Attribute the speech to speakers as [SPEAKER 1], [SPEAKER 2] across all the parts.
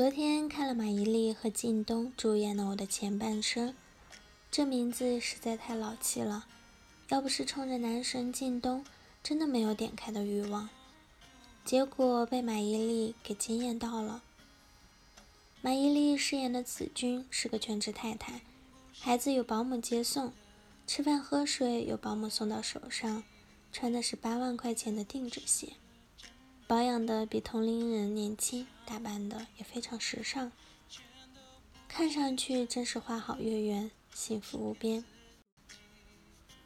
[SPEAKER 1] 昨天看了马伊琍和靳东主演的《我的前半生》，这名字实在太老气了。要不是冲着男神靳东，真的没有点开的欲望。结果被马伊琍给惊艳到了。马伊琍饰演的子君是个全职太太，孩子有保姆接送，吃饭喝水有保姆送到手上，穿的是八万块钱的定制鞋，保养的比同龄人年轻，打扮的也非常时尚，看上去真是花好月圆，幸福无边。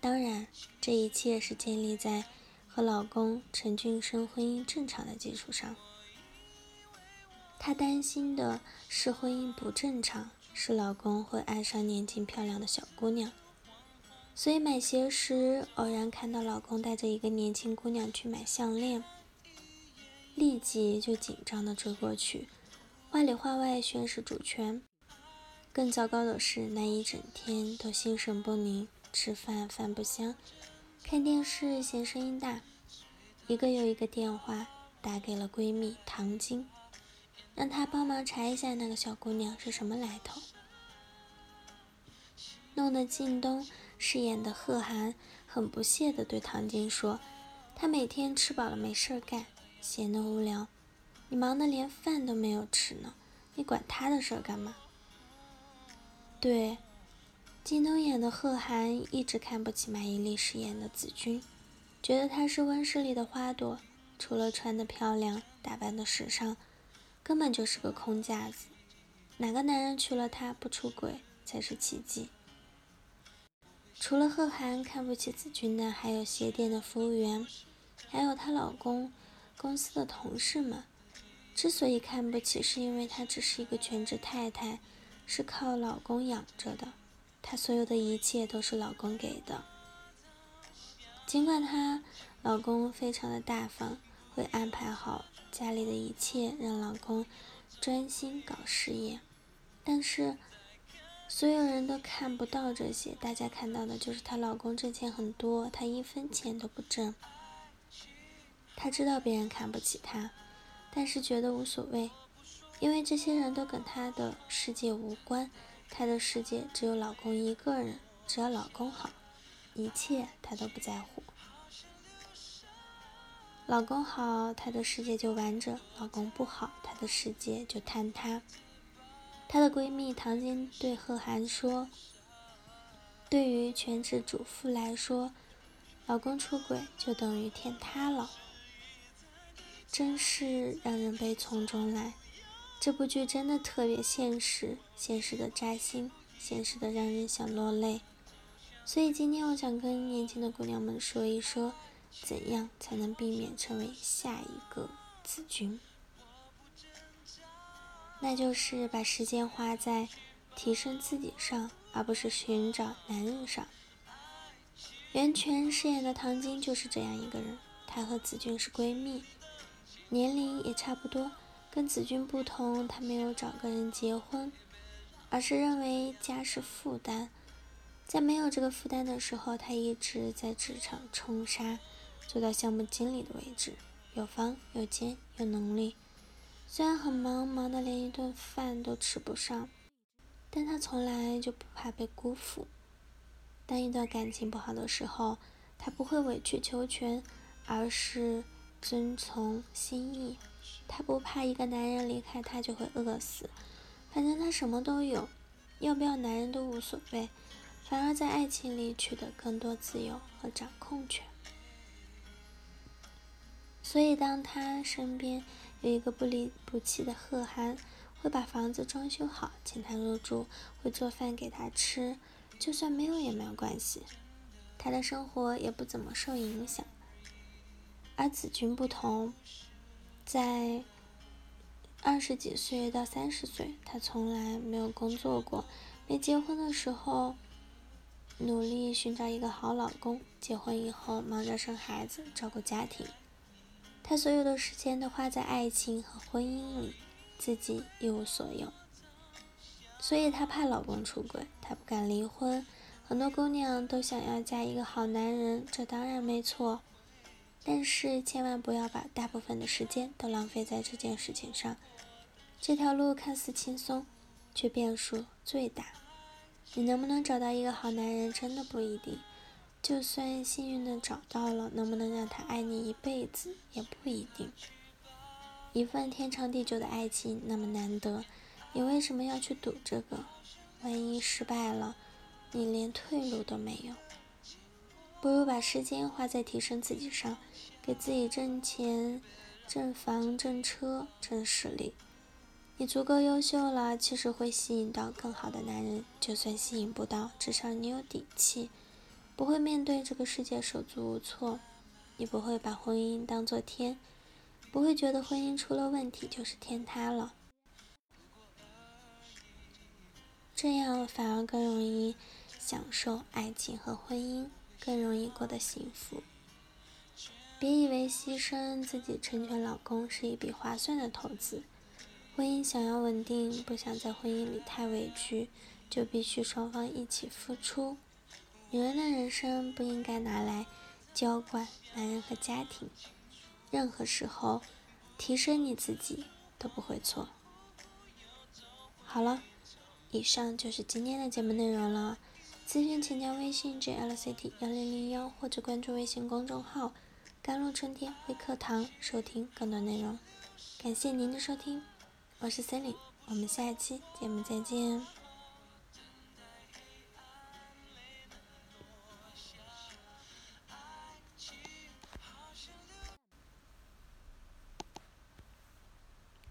[SPEAKER 1] 当然，这一切是建立在和老公陈俊生婚姻正常的基础上。她担心的是婚姻不正常，是老公会爱上年轻漂亮的小姑娘，所以买鞋时偶然看到老公带着一个年轻姑娘去买项链，立即就紧张的追过去，话里话外宣示主权。更糟糕的是，那一整天都心神不宁。吃饭饭不香，看电视嫌声音大，一个又一个电话打给了闺蜜唐晶，让她帮忙查一下那个小姑娘是什么来头。弄得靳东饰演的贺涵很不屑地对唐晶说：“他每天吃饱了没事干，闲得无聊，你忙得连饭都没有吃呢，你管他的事儿干嘛？”对。靳东演的贺涵一直看不起马伊琍饰演的子君，觉得她是温室里的花朵，除了穿的漂亮、打扮的时尚，根本就是个空架子。哪个男人娶了她不出轨才是奇迹。除了贺涵看不起子君的，还有鞋店的服务员，还有她老公公司的同事们。之所以看不起，是因为她只是一个全职太太，是靠老公养着的。她所有的一切都是老公给的，尽管她老公非常的大方，会安排好家里的一切，让老公专心搞事业，但是所有人都看不到这些，大家看到的就是她老公挣钱很多，她一分钱都不挣。她知道别人看不起她，但是觉得无所谓，因为这些人都跟她的世界无关。她的世界只有老公一个人，只要老公好，一切她都不在乎。老公好，她的世界就完整；老公不好，她的世界就坍塌。她的闺蜜唐晶对贺涵说：“对于全职主妇来说，老公出轨就等于天塌了，真是让人悲从中来。”这部剧真的特别现实，现实的扎心，现实的让人想落泪。所以今天我想跟年轻的姑娘们说一说，怎样才能避免成为下一个子君？那就是把时间花在提升自己上，而不是寻找男人上。袁泉饰演的唐晶就是这样一个人，她和子君是闺蜜，年龄也差不多。跟子君不同，他没有找个人结婚，而是认为家是负担，在没有这个负担的时候，他一直在职场冲杀，做到项目经理的位置，有房有钱有能力。虽然很忙，忙得连一顿饭都吃不上，但他从来就不怕被辜负。当一段感情不好的时候，他不会委曲求全，而是遵从心意。她不怕一个男人离开她就会饿死，反正她什么都有，要不要男人都无所谓，反而在爱情里取得更多自由和掌控权。所以，当她身边有一个不离不弃的贺涵，会把房子装修好，请她入住，会做饭给她吃，就算没有也没有关系，她的生活也不怎么受影响。而子君不同。在二十几岁到三十岁，他从来没有工作过。没结婚的时候，努力寻找一个好老公；结婚以后，忙着生孩子、照顾家庭。他所有的时间都花在爱情和婚姻里，自己一无所有。所以她怕老公出轨，她不敢离婚。很多姑娘都想要嫁一个好男人，这当然没错。但是千万不要把大部分的时间都浪费在这件事情上。这条路看似轻松，却变数最大。你能不能找到一个好男人，真的不一定。就算幸运的找到了，能不能让他爱你一辈子，也不一定。一份天长地久的爱情那么难得，你为什么要去赌这个？万一失败了，你连退路都没有。不如把时间花在提升自己上，给自己挣钱、挣房、挣车、挣实力。你足够优秀了，其实会吸引到更好的男人。就算吸引不到，至少你有底气，不会面对这个世界手足无措。你不会把婚姻当做天，不会觉得婚姻出了问题就是天塌了。这样反而更容易享受爱情和婚姻，更容易过得幸福。别以为牺牲自己成全老公是一笔划算的投资。婚姻想要稳定，不想在婚姻里太委屈，就必须双方一起付出。女人的人生不应该拿来娇惯男人和家庭，任何时候提升你自己都不会错。好了，以上就是今天的节目内容了。咨询请加微信 jlct 幺零零幺或者关注微信公众号“甘露春天微课堂”收听更多内容。感谢您的收听。我是森林我们下期节目再见。